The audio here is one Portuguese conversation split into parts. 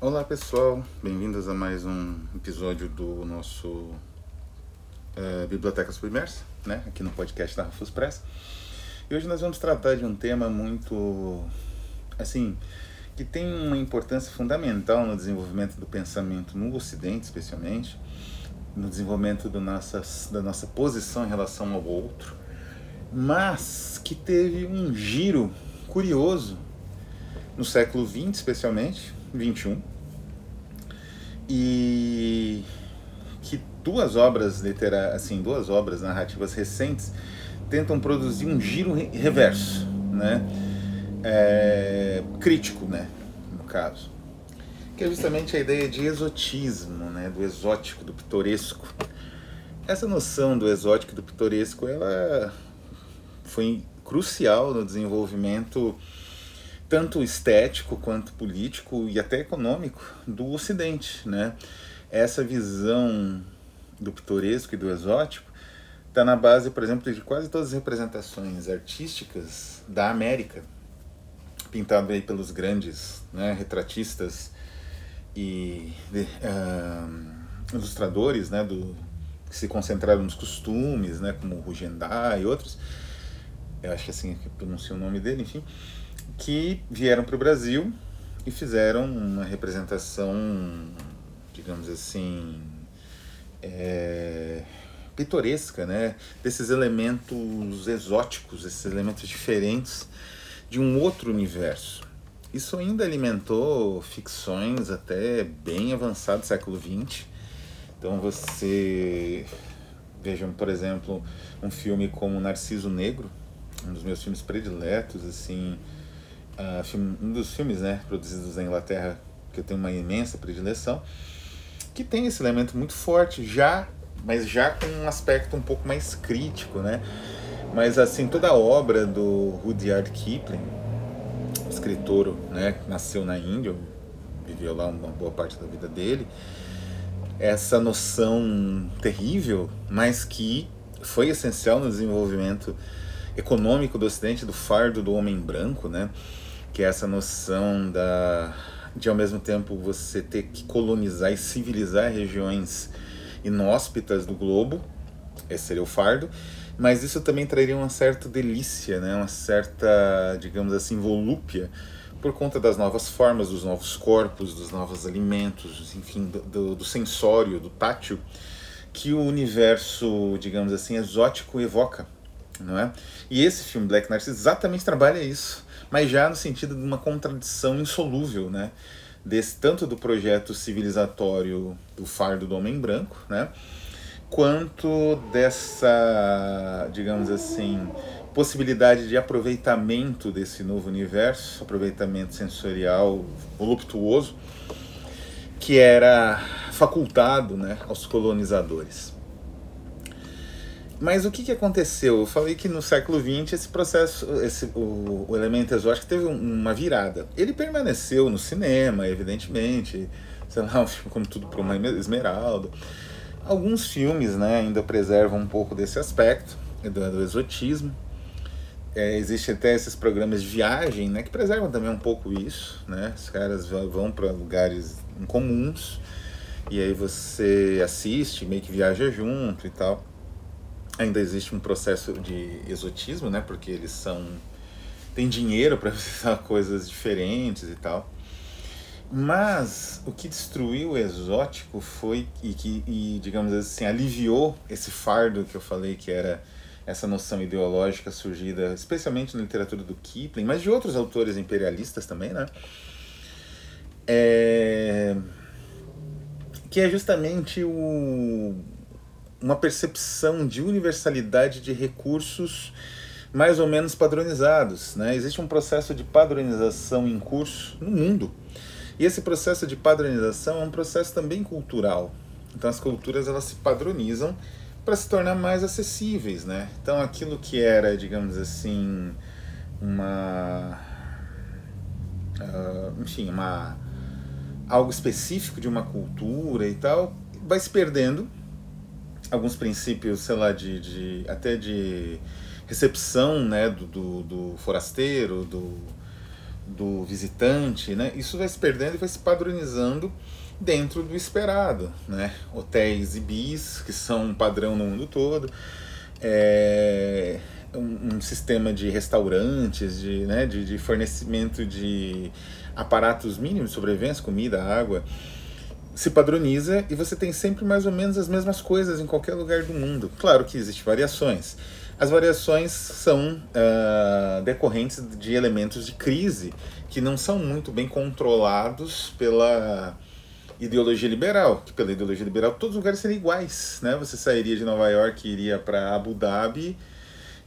Olá pessoal, bem-vindos a mais um episódio do nosso uh, Biblioteca Submersa, né? aqui no podcast da Rufus Press. E hoje nós vamos tratar de um tema muito, assim, que tem uma importância fundamental no desenvolvimento do pensamento no Ocidente, especialmente, no desenvolvimento do nossas, da nossa posição em relação ao outro, mas que teve um giro curioso no século XX, especialmente, 21, e que duas obras literárias, assim, duas obras narrativas recentes tentam produzir um giro reverso, né? É, crítico, né, no caso, que é justamente a ideia de exotismo, né, do exótico, do pitoresco. Essa noção do exótico e do pitoresco, ela foi crucial no desenvolvimento tanto estético quanto político e até econômico do Ocidente, né? Essa visão do pitoresco e do exótico está na base, por exemplo, de quase todas as representações artísticas da América, pintado aí pelos grandes né, retratistas e uh, ilustradores, né, do, que se concentraram nos costumes, né, como Rugendá e outros. Eu acho que assim que pronuncia o nome dele, enfim que vieram para o Brasil e fizeram uma representação, digamos assim, é, pitoresca, né? desses elementos exóticos, esses elementos diferentes de um outro universo. Isso ainda alimentou ficções até bem avançado século XX. Então você vejam, por exemplo, um filme como Narciso Negro, um dos meus filmes prediletos, assim, uh, filme, um dos filmes né, produzidos na Inglaterra que eu tenho uma imensa predileção, que tem esse elemento muito forte, já, mas já com um aspecto um pouco mais crítico, né? Mas assim, toda a obra do Rudyard Kipling, escritor, né, nasceu na Índia, viveu lá uma boa parte da vida dele, essa noção terrível, mas que foi essencial no desenvolvimento econômico do Ocidente, do fardo do homem branco, né? Que é essa noção da de ao mesmo tempo você ter que colonizar e civilizar regiões inóspitas do globo, esse seria o fardo, mas isso também traria uma certa delícia, né? uma certa, digamos assim, volúpia, por conta das novas formas, dos novos corpos, dos novos alimentos, enfim, do, do, do sensório, do tátil, que o universo, digamos assim, exótico evoca, não é? E esse filme Black Narcissus exatamente trabalha isso mas já no sentido de uma contradição insolúvel, né? Desse, tanto do projeto civilizatório do fardo do homem branco, né? quanto dessa, digamos assim, possibilidade de aproveitamento desse novo universo, aproveitamento sensorial voluptuoso, que era facultado né, aos colonizadores. Mas o que, que aconteceu? Eu falei que no século XX esse processo, esse, o, o elemento exótico teve uma virada. Ele permaneceu no cinema, evidentemente, sei lá, um filme como Tudo por uma Esmeralda. Alguns filmes né, ainda preservam um pouco desse aspecto, do, do exotismo. É, Existem até esses programas de viagem né, que preservam também um pouco isso. Né? Os caras vão para lugares incomuns e aí você assiste, meio que viaja junto e tal ainda existe um processo de exotismo, né? Porque eles são têm dinheiro para visitar coisas diferentes e tal. Mas o que destruiu o exótico foi e que e, digamos assim aliviou esse fardo que eu falei que era essa noção ideológica surgida especialmente na literatura do Kipling, mas de outros autores imperialistas também, né? É... Que é justamente o uma percepção de universalidade de recursos mais ou menos padronizados. Né? Existe um processo de padronização em curso no mundo. E esse processo de padronização é um processo também cultural. Então as culturas elas se padronizam para se tornar mais acessíveis, né? Então aquilo que era, digamos assim, uma uh, enfim, uma algo específico de uma cultura e tal, vai se perdendo alguns princípios, sei lá, de, de até de recepção né, do, do, do forasteiro, do, do visitante, né? Isso vai se perdendo e vai se padronizando dentro do esperado, né? Hotéis e bis, que são um padrão no mundo todo, é, um, um, sistema de restaurantes, de, né, de, de fornecimento de aparatos mínimos de sobrevivência, comida, água, se padroniza e você tem sempre mais ou menos as mesmas coisas em qualquer lugar do mundo. Claro que existem variações. As variações são uh, decorrentes de elementos de crise que não são muito bem controlados pela ideologia liberal, que pela ideologia liberal todos os lugares seriam iguais, né? Você sairia de Nova York e iria para Abu Dhabi,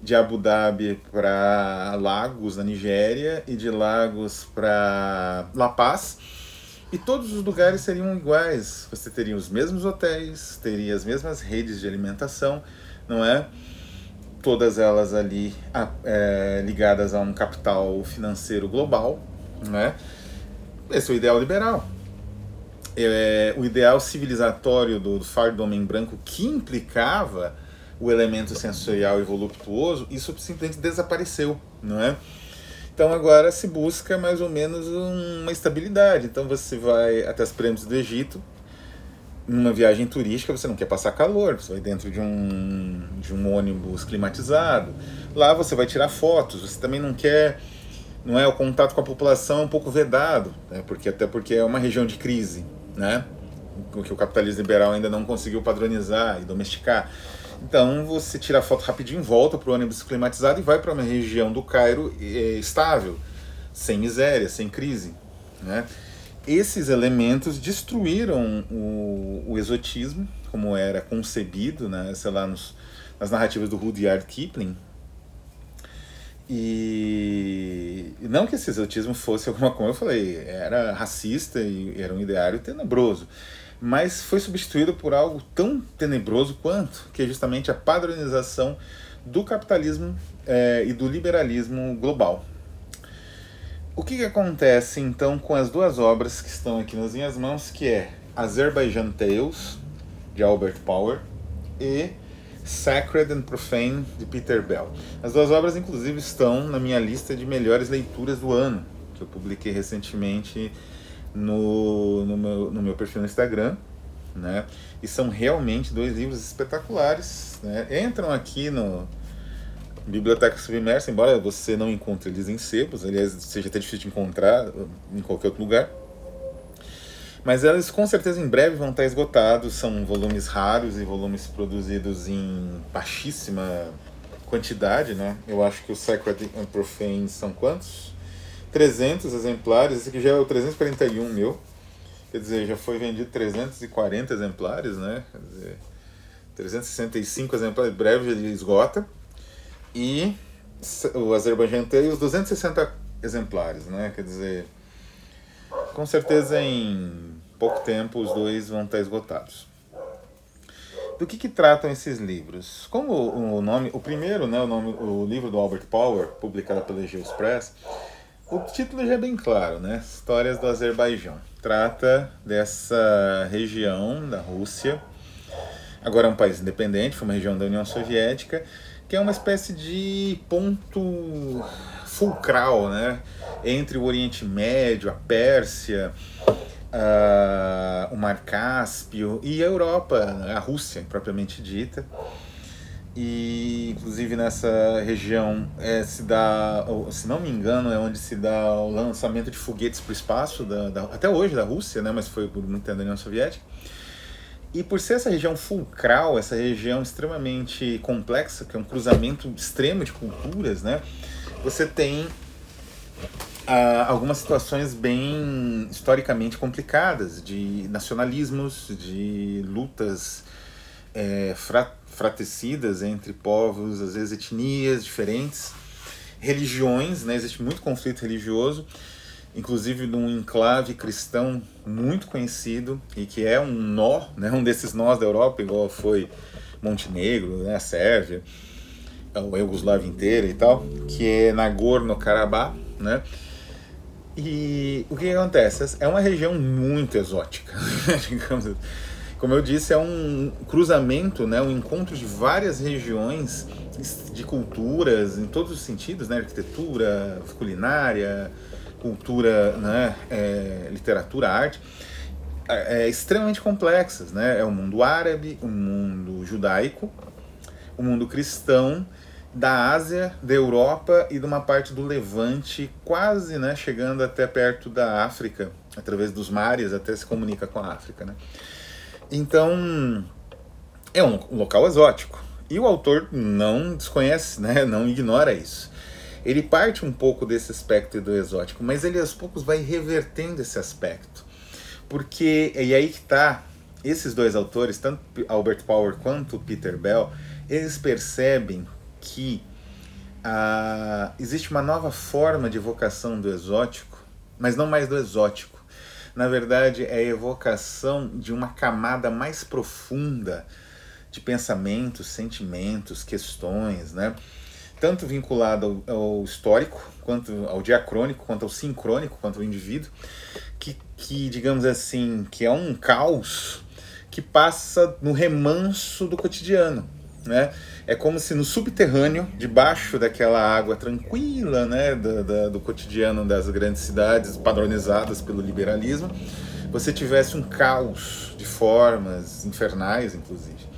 de Abu Dhabi para Lagos, na Nigéria, e de Lagos para La Paz, e todos os lugares seriam iguais. Você teria os mesmos hotéis, teria as mesmas redes de alimentação, não é? Todas elas ali é, ligadas a um capital financeiro global, não é? Esse é o ideal liberal é, o ideal civilizatório do, do fardo do homem branco que implicava o elemento sensorial e voluptuoso, isso simplesmente desapareceu, não é? Então agora se busca mais ou menos uma estabilidade. Então você vai até as pirâmides do Egito, numa viagem turística você não quer passar calor, você vai dentro de um, de um ônibus climatizado. Lá você vai tirar fotos, você também não quer não é o contato com a população é um pouco vedado, né? porque até porque é uma região de crise né? que o capitalismo liberal ainda não conseguiu padronizar e domesticar. Então você tira a foto rapidinho, volta para o ônibus climatizado e vai para uma região do Cairo é, estável, sem miséria, sem crise. Né? Esses elementos destruíram o, o, exotismo, como era concebido, né, sei lá, nos, nas narrativas do Rudyard Kipling, e não que esse exotismo fosse alguma como eu falei, era racista e era um ideário tenebroso, mas foi substituído por algo tão tenebroso quanto, que é justamente a padronização do capitalismo é, e do liberalismo global. O que, que acontece então com as duas obras que estão aqui nas minhas mãos, que é Azerbaijan Tales, de Albert Power, e Sacred and Profane, de Peter Bell. As duas obras, inclusive, estão na minha lista de melhores leituras do ano, que eu publiquei recentemente no, no, meu, no meu perfil no Instagram. Né? E são realmente dois livros espetaculares. Né? Entram aqui no Biblioteca Submersa, embora você não encontre eles em sebos, aliás, seja até difícil de encontrar em qualquer outro lugar. Mas eles com certeza em breve vão estar esgotados, são volumes raros e volumes produzidos em baixíssima quantidade, né? Eu acho que o Sacred and Profane são quantos? 300 exemplares, esse aqui já é o 341 mil, quer dizer, já foi vendido 340 exemplares, né? Quer dizer, 365 exemplares, em breve ele esgota. E o Azerbaijan tem os 260 exemplares, né? Quer dizer, com certeza em pouco tempo os dois vão estar esgotados. Do que, que tratam esses livros? Como o nome, o primeiro, né, o nome, o livro do Albert Power, publicado pela Geos Press, o título já é bem claro, né? Histórias do Azerbaijão. Trata dessa região da Rússia. Agora é um país independente, foi uma região da União Soviética, que é uma espécie de ponto fulcral, né? Entre o Oriente Médio, a Pérsia, uh, o Mar Cáspio e a Europa, a Rússia propriamente dita. E inclusive nessa região é, se dá, se não me engano, é onde se dá o lançamento de foguetes para o espaço, da, da, até hoje da Rússia, né, mas foi por muito tempo da União Soviética. E por ser essa região fulcral, essa região extremamente complexa, que é um cruzamento extremo de culturas, né, você tem ah, algumas situações bem historicamente complicadas, de nacionalismos, de lutas é, fratecidas entre povos, às vezes etnias diferentes, religiões, né? existe muito conflito religioso, inclusive num enclave cristão muito conhecido e que é um nó, né? um desses nós da Europa, igual foi Montenegro, né? a Sérvia, a Iugoslávia inteira e tal, que é Nagorno-Karabakh, né? E o que, que, acontece? É uma região muito exótica, digamos assim. Como eu disse, é um cruzamento, né, um encontro de várias regiões de culturas em todos os sentidos, né, arquitetura, culinária, cultura, né, é, literatura, arte, é, é, extremamente complexas. Né? É o mundo árabe, o mundo judaico, o mundo cristão, da Ásia, da Europa e de uma parte do Levante, quase né, chegando até perto da África, através dos mares, até se comunica com a África. Né? Então, é um local exótico. E o autor não desconhece, né, não ignora isso. Ele parte um pouco desse aspecto do exótico, mas ele aos poucos vai revertendo esse aspecto. Porque, e aí que está, esses dois autores, tanto Albert Power quanto Peter Bell, eles percebem que ah, existe uma nova forma de evocação do exótico, mas não mais do exótico. Na verdade, é a evocação de uma camada mais profunda de pensamentos, sentimentos, questões, né? tanto vinculado ao, ao, histórico, quanto ao diacrônico, quanto ao sincrônico, quanto ao indivíduo, que, que, digamos assim, que é um caos que passa no remanso do cotidiano, né? É como se no subterrâneo, debaixo daquela água tranquila, né, do, do, do cotidiano das grandes cidades padronizadas pelo liberalismo, você tivesse um caos de formas infernais, inclusive.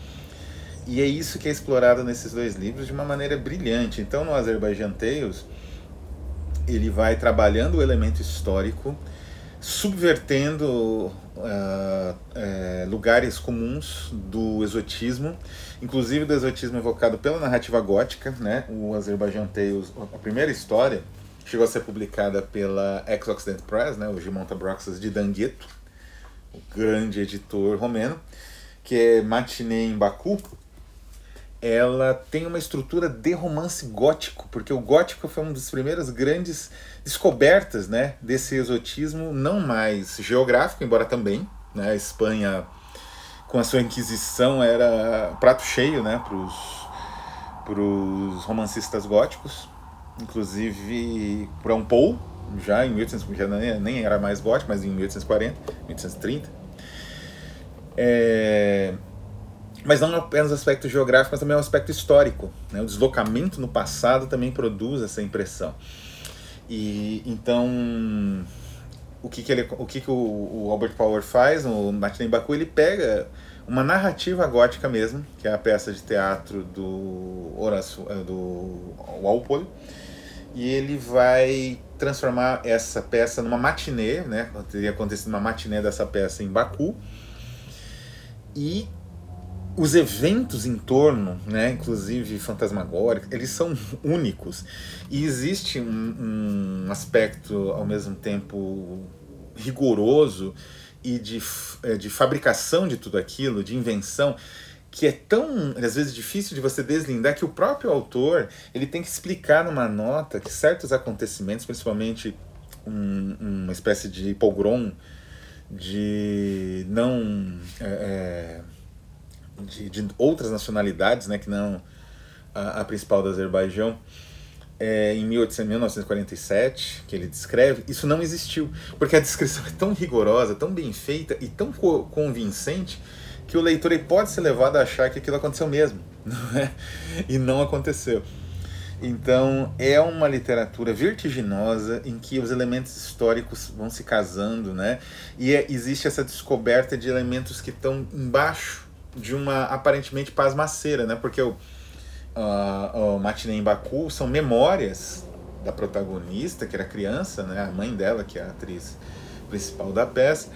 E é isso que é explorado nesses dois livros de uma maneira brilhante. Então, no Azerbaijan Tales, ele vai trabalhando o elemento histórico, subvertendo uh, uh, lugares comuns do exotismo, inclusive do exotismo evocado pela narrativa gótica. Né? O Azerbaijan Tales, a primeira história, chegou a ser publicada pela Ex-Occident Press, né? o Gimonta Broxas de Dangueto, o grande editor romeno, que é Matinê em Baku, ela tem uma estrutura de romance gótico, porque o gótico foi uma das primeiras grandes descobertas né, desse exotismo, não mais geográfico, embora também. Né, a Espanha, com a sua Inquisição, era prato cheio né, para os romancistas góticos, inclusive para um Paul, já em 1800, já nem era mais gótico, mas em 1840, 1830. É, mas não apenas aspecto geográfico, mas também o aspecto histórico. Né? O deslocamento no passado também produz essa impressão. E então, o que, que, ele, o, que, que o, o Albert Power faz, o Martin Baku, ele pega uma narrativa gótica mesmo, que é a peça de teatro do Horace, eh, do Walpole, e ele vai transformar essa peça numa matinê, né? Teria acontecido uma matinê dessa peça em Baku. E os eventos em torno, né, inclusive fantasmagóricos, eles são únicos. E existe um, um aspecto, ao mesmo tempo, rigoroso e de, é, de fabricação de tudo aquilo, de invenção, que é tão, às vezes, difícil de você deslindar que o próprio autor ele tem que explicar numa nota que certos acontecimentos, principalmente um, uma espécie de pogrom, de não... É, é de, de outras nacionalidades, né, que não a, a principal do Azerbaijão, é, em 1800, 1947, que ele descreve, isso não existiu. Porque a descrição é tão rigorosa, tão bem feita e tão co convincente que o leitor pode ser levado a achar que aquilo aconteceu mesmo. Não é? E não aconteceu. Então, é uma literatura vertiginosa em que os elementos históricos vão se casando, né? E é, existe essa descoberta de elementos que estão embaixo de uma aparentemente pasmaceira, né? Porque o, uh, o Matinê em Baku são memórias da protagonista, que era criança, né? A mãe dela, que é a atriz principal da peça,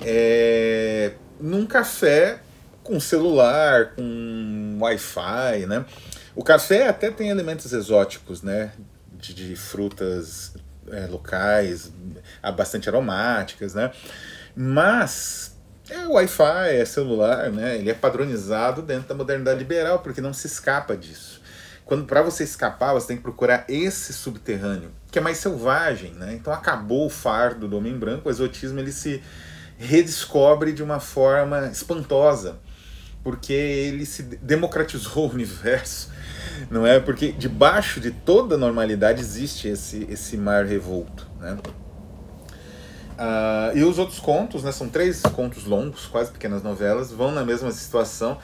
é, num café com celular, com Wi-Fi, né? O café até tem elementos exóticos, né? De, de frutas é, locais, bastante aromáticas, né? Mas é Wi-Fi, é celular, né? Ele é padronizado dentro da modernidade liberal, porque não se escapa disso. Quando para você escapar, você tem que procurar esse subterrâneo, que é mais selvagem, né? Então acabou o fardo do homem branco, o exotismo ele se redescobre de uma forma espantosa, porque ele se democratizou o universo, não é? Porque debaixo de toda normalidade existe esse esse mar revolto, né? Uh, e os outros contos, né, são três contos longos, quase pequenas novelas, vão na mesma situação.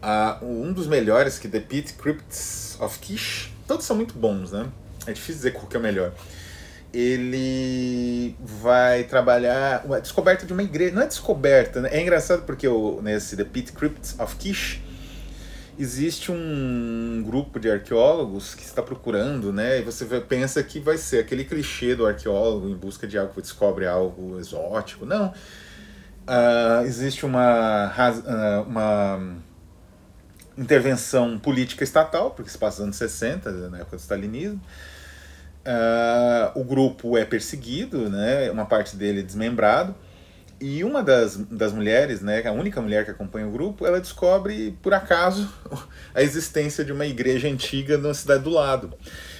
Uh, um dos melhores, que The Pit Crypts of Kish, todos são muito bons, né? É difícil dizer qual que é o melhor. ele vai trabalhar a descoberta de uma igreja. Não é descoberta, né? É engraçado porque o, nesse The Pit Crypt of Kish existe um grupo de arqueólogos que está procurando, né? E você pensa que vai ser aquele clichê do arqueólogo em busca de algo que descobre algo exótico. Não. Uh, existe uma, uh, uma intervenção política estatal, porque se passa nos anos 60, na época do stalinismo. Uh, o grupo é perseguido, né? uma parte dele é desmembrado. E uma das, das mulheres, né, a única mulher que acompanha o grupo, ela descobre, por acaso, a existência de uma igreja antiga na cidade do lado.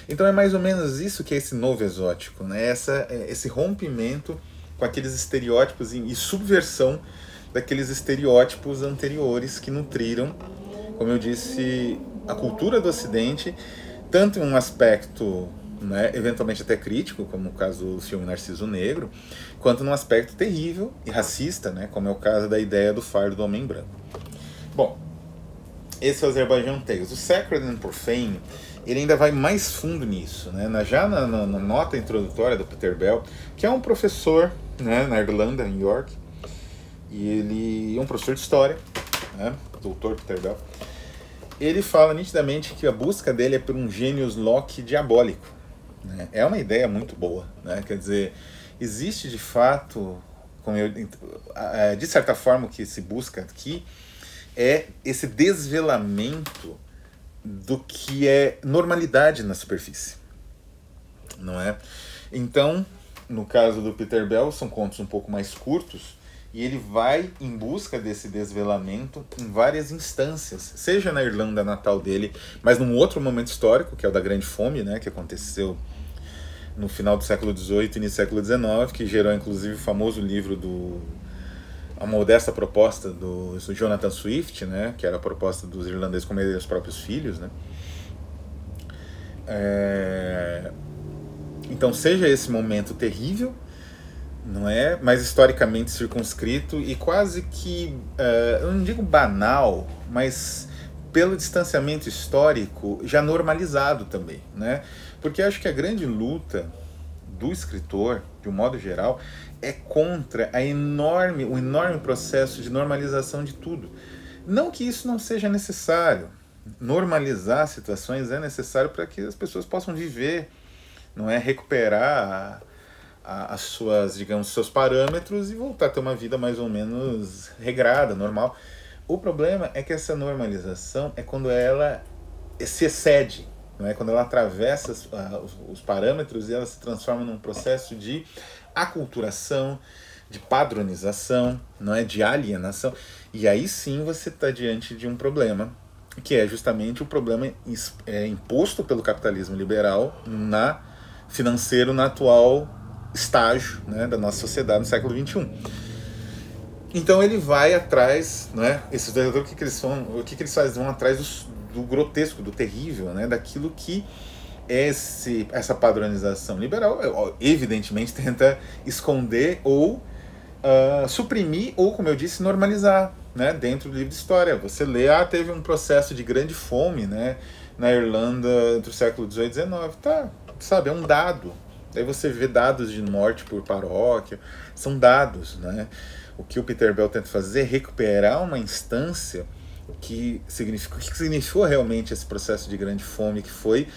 Então é mais ou menos isso que é esse novo exótico, né? Essa, é, esse rompimento com aqueles estereótipos e subversão daqueles estereótipos anteriores que nutriram, como eu disse, a cultura do Ocidente, tanto em um aspecto né, eventualmente até crítico, como o caso do filme Narciso Negro, quanto num aspecto terrível e racista, né, como é o caso da ideia do fardo do homem branco. Bom, esse é o Azerbaijan Tales. O Sacred and Profane, ele ainda vai mais fundo nisso, né? Já na, na, na, nota introdutória do Peter Bell, que é um professor né, na Irlanda, em York, e ele é um professor de história, né, doutor Peter Bell, ele fala nitidamente que a busca dele é por um gênios Locke diabólico, né? É uma ideia muito boa. Né? Quer dizer, existe de fato, como eu, de certa forma, o que se busca aqui é esse desvelamento do que é normalidade na superfície. Não é? Então, no caso do Peter Bell, são contos um pouco mais curtos, e ele vai em busca desse desvelamento em várias instâncias, seja na Irlanda natal dele, mas num outro momento histórico, que é o da Grande Fome, né, que aconteceu no final do século XVIII e do século XIX, que gerou inclusive o famoso livro do a modesta proposta do, do Jonathan Swift, né, que era a proposta dos irlandeses comerem os próprios filhos, né. É... Então seja esse momento terrível, não é? Mas historicamente circunscrito e quase que, uh, eu não digo banal, mas pelo distanciamento histórico já normalizado também, né? Porque acho que a grande luta do escritor, de um modo geral, é contra a enorme, o enorme processo de normalização de tudo. Não que isso não seja necessário. Normalizar situações é necessário para que as pessoas possam viver, não é recuperar a, as suas, digamos, seus parâmetros e voltar a ter uma vida mais ou menos regrada, normal. O problema é que essa normalização é quando ela se excede, não é? Quando ela atravessa os, os parâmetros e ela se transforma num processo de aculturação, de padronização, não é, de alienação. E aí sim você está diante de um problema que é justamente o problema é, imposto pelo capitalismo liberal na financeiro na atual estágio né, da nossa sociedade no século XXI. Então ele vai atrás, né, esses dois o que, que eles são, o que, que eles fazem? Vão atrás do, do grotesco, do terrível, né, daquilo que esse, essa padronização liberal, evidentemente, tenta esconder ou uh, suprimir, ou, como eu disse, normalizar né, dentro do livro de história. Você lê, ah, teve um processo de grande fome né, na Irlanda entre o século XVIII e XIX. Tá, sabe, é um dado. Daí você vê dados de morte por paróquia, são dados, né? O que o Peter Bell tenta fazer é recuperar uma instância que significou, que significou realmente esse processo de grande fome, que foi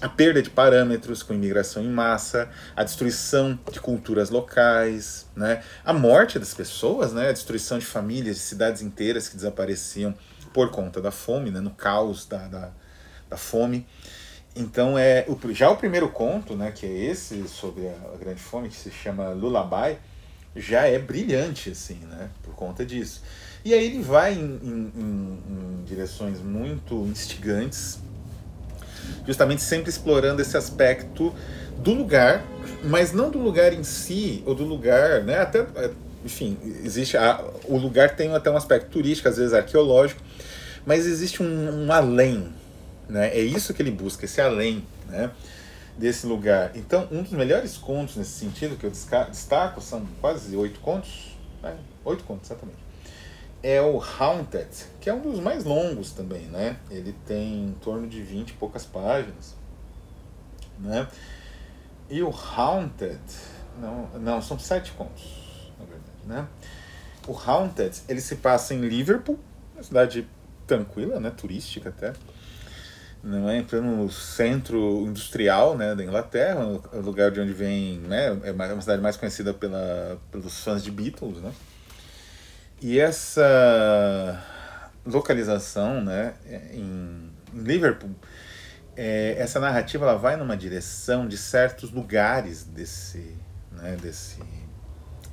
a perda de parâmetros com imigração em massa, a destruição de culturas locais, né? a morte das pessoas, né? a destruição de famílias, de cidades inteiras que desapareciam por conta da fome, né? no caos da, da, da fome. Então é o, já o primeiro conto, né, que é esse sobre a, a, grande fome, que se chama Lullaby, já é brilhante assim, né, por conta disso. E aí ele vai em, em, em, em direções muito instigantes, justamente sempre explorando esse aspecto do lugar, mas não do lugar em si ou do lugar, né, até enfim, existe a, o lugar tem até um aspecto turístico, às vezes arqueológico, mas existe um, um além, né? É isso que ele busca, esse além né? desse lugar. Então, um dos melhores contos nesse sentido que eu destaco, são quase oito contos, né? oito contos exatamente, é o Haunted, que é um dos mais longos também. Né? Ele tem em torno de 20 e poucas páginas. Né? E o Haunted, não, não, são sete contos, na verdade, né? O Haunted, ele se passa em Liverpool, uma cidade tranquila, né, turística até, não é no centro industrial né, da Inglaterra, o lugar de onde vem, né, é uma cidade mais conhecida pela, pelos fãs de Beatles, né? E essa localização, né, em, Liverpool, é, essa narrativa ela vai numa direção de certos lugares desse, né, desse,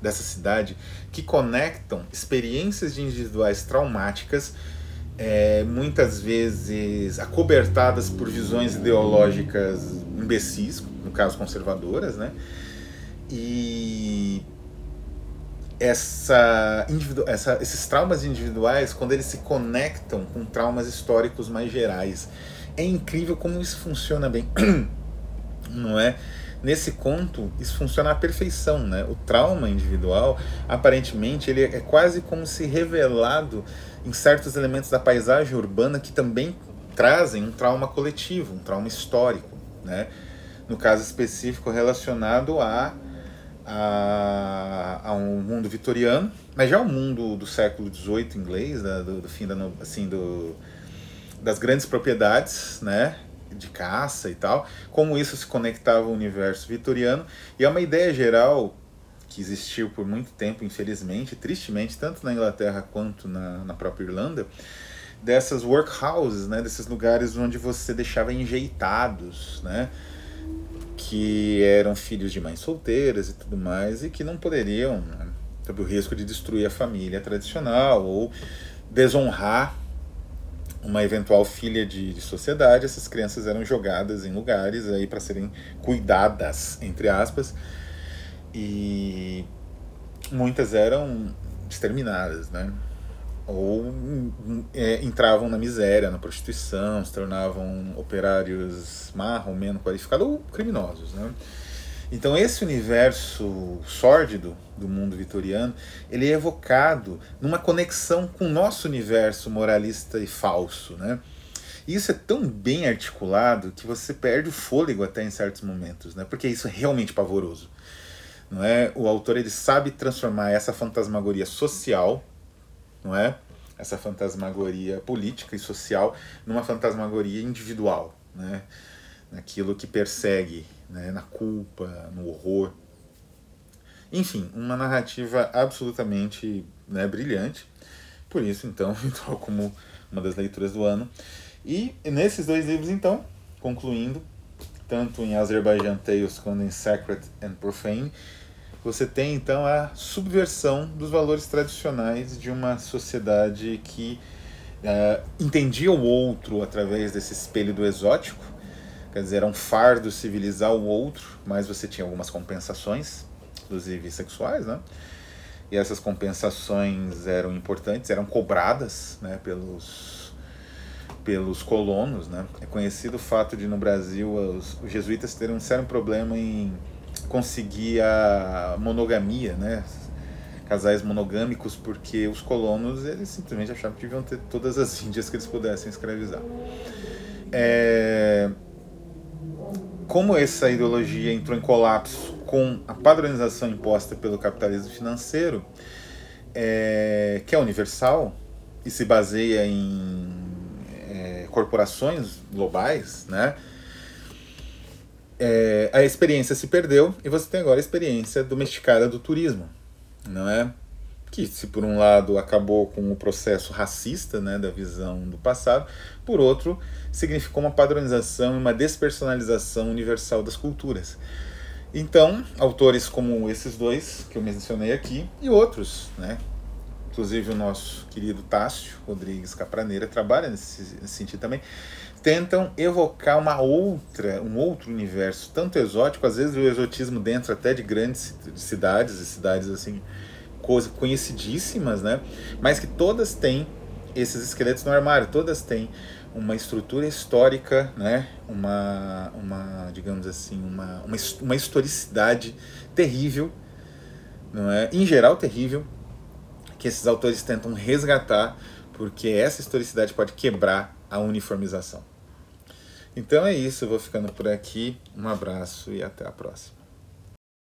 dessa cidade que conectam experiências individuais traumáticas é, muitas vezes acobertadas por visões ideológicas imbecis, no caso conservadoras, né? E essa, essa, esses traumas individuais, quando eles se conectam com traumas históricos mais gerais, é incrível como isso funciona bem, não é? Nesse conto, isso funciona à perfeição, né? O trauma individual, aparentemente, ele é quase como se revelado em certos elementos da paisagem urbana que também trazem um trauma coletivo, um trauma histórico, né? no caso específico relacionado a, a, a um mundo vitoriano, mas já o mundo do século XVIII inglês, né? do, do, fim da, assim, do, das grandes propriedades, né? de caça e tal, como isso se conectava ao universo vitoriano, e é uma ideia geral que existiu por muito tempo, infelizmente, tristemente, tanto na Inglaterra quanto na, na própria Irlanda, dessas workhouses, né, desses lugares onde você deixava enjeitados, né, que eram filhos de mães solteiras e tudo mais, e que não poderiam, né, sob o risco de destruir a família tradicional ou desonrar uma eventual filha de, de sociedade, essas crianças eram jogadas em lugares aí para serem cuidadas, entre aspas, e muitas eram exterminadas, né? Ou é, entravam na miséria, na prostituição, se tornavam operários marrom, menos qualificados ou criminosos, né? Então esse universo sórdido do mundo vitoriano, ele é evocado numa conexão com o nosso universo moralista e falso, né? E isso é tão bem articulado que você perde o fôlego até em certos momentos, né? Porque isso é realmente pavoroso não é? O autor ele sabe transformar essa fantasmagoria social, não é? Essa fantasmagoria política e social numa fantasmagoria individual, né? Naquilo que persegue, né? na culpa, no horror. Enfim, uma narrativa absolutamente né, brilhante. Por isso, então, entrou como uma das leituras do ano. E nesses dois livros, então, concluindo, tanto em Azerbaijan Tales quanto em Sacred and Profane, você tem então a subversão dos valores tradicionais de uma sociedade que uh, entendia o outro através desse espelho do exótico, quer dizer, era um fardo civilizar o outro, mas você tinha algumas compensações, inclusive sexuais, né? E essas compensações eram importantes, eram cobradas né, pelos, pelos colonos. Né? É conhecido o fato de no Brasil os, os jesuítas terem um sério problema em conseguir a monogamia, né? casais monogâmicos, porque os colonos eles simplesmente achavam que deviam ter todas as índias que eles pudessem escravizar. É... Como essa ideologia entrou em colapso com a padronização imposta pelo capitalismo financeiro, é... que é universal e se baseia em é, corporações globais, né? É, a experiência se perdeu e você tem agora a experiência domesticada do turismo, não é? Que, se por um lado acabou com o processo racista né, da visão do passado, por outro, significou uma padronização e uma despersonalização universal das culturas. Então, autores como esses dois que eu mencionei aqui e outros, né? Inclusive o nosso querido Tássio Rodrigues Capraneira trabalha nesse, nesse sentido também tentam evocar uma outra, um outro universo, tanto exótico, às vezes o exotismo dentro até de grandes cidades, e cidades assim conhecidíssimas, né? Mas que todas têm esses esqueletos no armário, todas têm uma estrutura histórica, né? Uma, uma digamos assim, uma, uma, uma historicidade terrível, não é? Em geral terrível, que esses autores tentam resgatar, porque essa historicidade pode quebrar a uniformização. Então é isso, eu vou ficando por aqui. Um abraço e até a próxima.